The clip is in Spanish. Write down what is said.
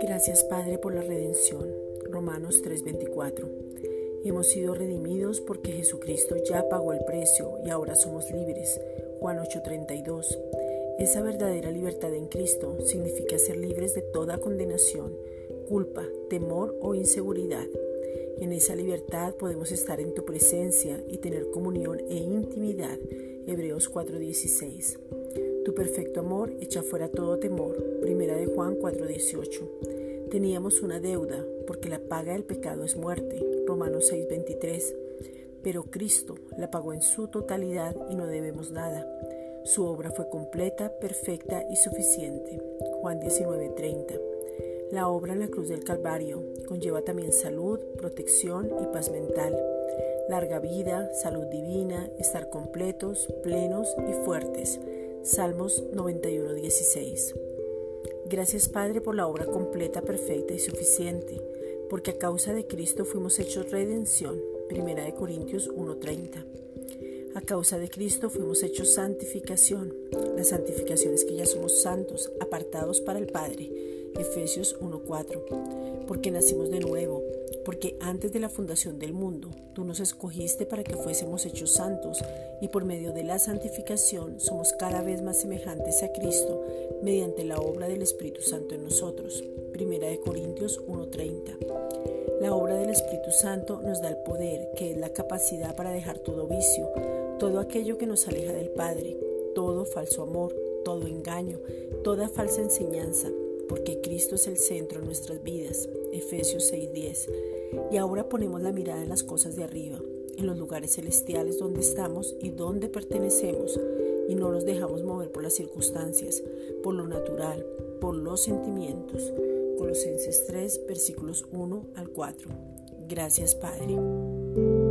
Gracias Padre por la redención. Romanos 3:24. Hemos sido redimidos porque Jesucristo ya pagó el precio y ahora somos libres. Juan 8:32. Esa verdadera libertad en Cristo significa ser libres de toda condenación, culpa, temor o inseguridad. En esa libertad podemos estar en tu presencia y tener comunión e intimidad. Hebreos 4:16. Tu perfecto amor echa fuera todo temor. Primera de Juan 4:18. Teníamos una deuda, porque la paga del pecado es muerte. Romanos 6:23. Pero Cristo la pagó en su totalidad y no debemos nada. Su obra fue completa, perfecta y suficiente. Juan 19:30. La obra en la cruz del Calvario conlleva también salud, protección y paz mental, larga vida, salud divina, estar completos, plenos y fuertes. Salmos 91:16. Gracias Padre por la obra completa, perfecta y suficiente, porque a causa de Cristo fuimos hechos redención. Primera de Corintios 1:30. A causa de Cristo fuimos hechos santificación. La santificación es que ya somos santos, apartados para el Padre. Efesios 1:4. Porque nacimos de nuevo, porque antes de la fundación del mundo tú nos escogiste para que fuésemos hechos santos y por medio de la santificación somos cada vez más semejantes a Cristo mediante la obra del Espíritu Santo en nosotros. Primera de Corintios 1:30. La obra del Espíritu Santo nos da el poder, que es la capacidad para dejar todo vicio, todo aquello que nos aleja del Padre, todo falso amor, todo engaño, toda falsa enseñanza, porque Cristo es el centro de nuestras vidas. Efesios 6:10. Y ahora ponemos la mirada en las cosas de arriba, en los lugares celestiales donde estamos y donde pertenecemos, y no nos dejamos mover por las circunstancias, por lo natural, por los sentimientos. Colosenses 3, versículos 1 al 4. Gracias, Padre.